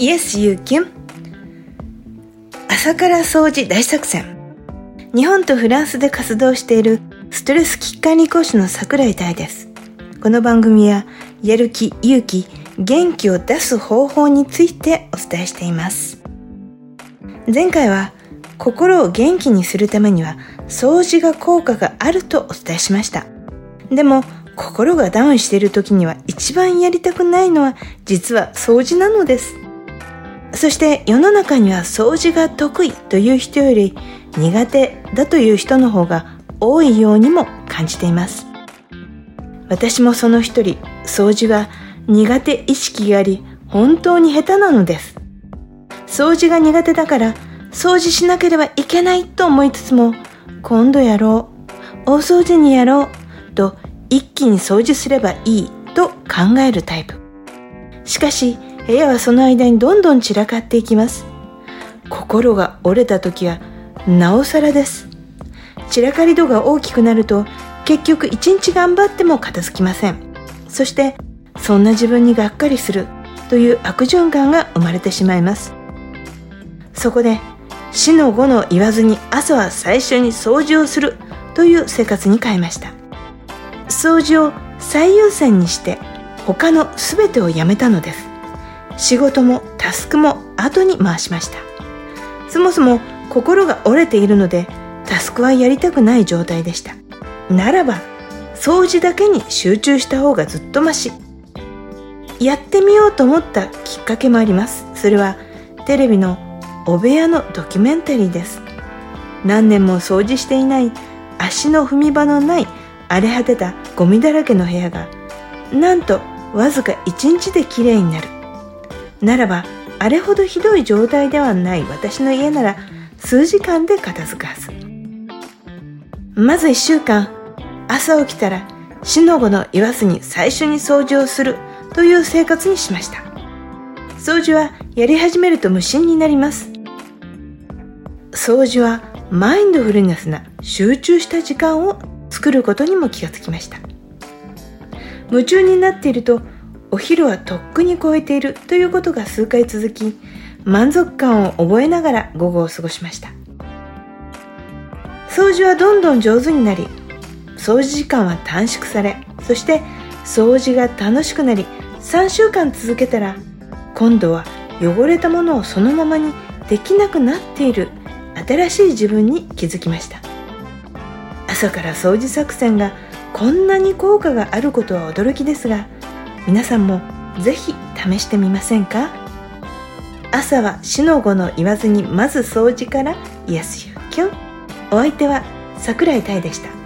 イエス・ユーキン朝から掃除大作戦日本とフランスで活動しているストレス危機管理講師の桜井大です。この番組はやる気、勇気、元気を出す方法についてお伝えしています。前回は心を元気にするためには掃除が効果があるとお伝えしました。でも心がダウンしている時には一番やりたくないのは実は掃除なのです。そして世の中には掃除が得意という人より苦手だという人の方が多いようにも感じています。私もその一人、掃除は苦手意識があり本当に下手なのです。掃除が苦手だから掃除しなければいけないと思いつつも今度やろう、大掃除にやろうと一気に掃除すればいいと考えるタイプ。しかし部屋はその間にどんどん散らかっていきます。心が折れた時はなおさらです。散らかり度が大きくなると結局一日頑張っても片付きません。そしてそんな自分にがっかりするという悪循環が生まれてしまいます。そこで死の後の言わずに朝は最初に掃除をするという生活に変えました。掃除を最優先にして他の全てをやめたのです。仕事もタスクも後に回しました。そもそも心が折れているのでタスクはやりたくない状態でした。ならば掃除だけに集中した方がずっとマシ。やってみようと思ったきっかけもあります。それはテレビのお部屋のドキュメンタリーです。何年も掃除していない足の踏み場のない荒れ果てたゴミだらけの部屋がなんとわずか1日で綺麗になる。ならばあれほどひどい状態ではない私の家なら数時間で片付くはず。まず1週間朝起きたら死の後の言わずに最初に掃除をするという生活にしました。掃除はやり始めると無心になります。掃除はマインドフルネスな集中した時間を作ることにも気がつきました。夢中になっているとお昼はとっくに超えているということが数回続き満足感を覚えながら午後を過ごしました。掃除はどんどん上手になり掃除時間は短縮されそして掃除が楽しくなり3週間続けたら今度は汚れたものをそのままにできなくなっている新しい自分に気づきました。朝から掃除作戦がこんなに効果があることは驚きですが皆さんもぜひ試してみませんか？朝は死の子の言わずにまず掃除から癒すよキュン。お相手は桜井太でした。